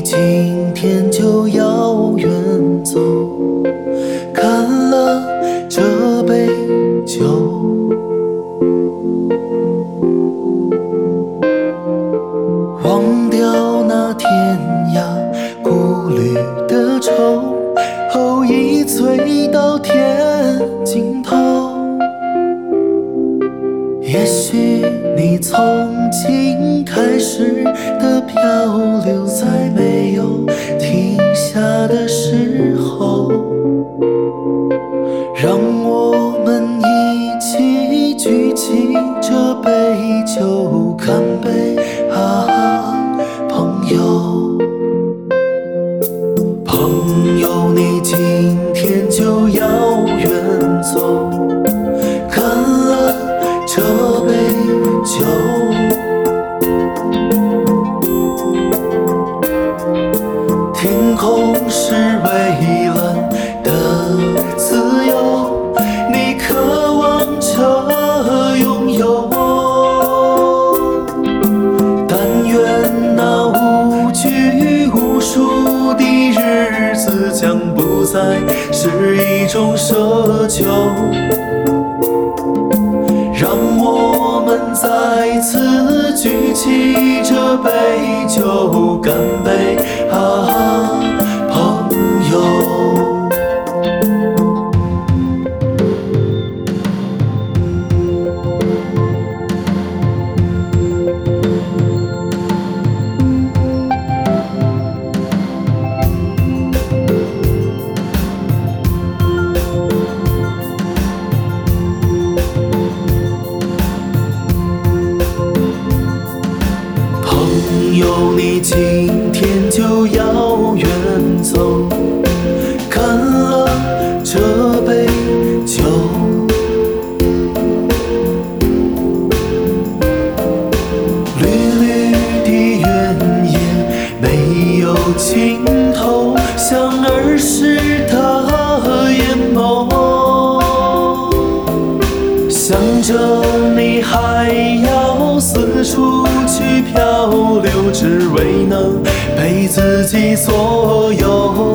你今天就要远走，看了这杯酒，忘掉那天涯孤旅的愁，后一醉到天尽头。也许你从今开始的漂流，在没停下的时候，让我们一起举起这杯酒，干杯啊，朋友！思将不再是一种奢求。让我们再次举起这杯酒，干杯啊，尽头，像儿时的眼眸。想着你还要四处去漂流，只为能被自己左右。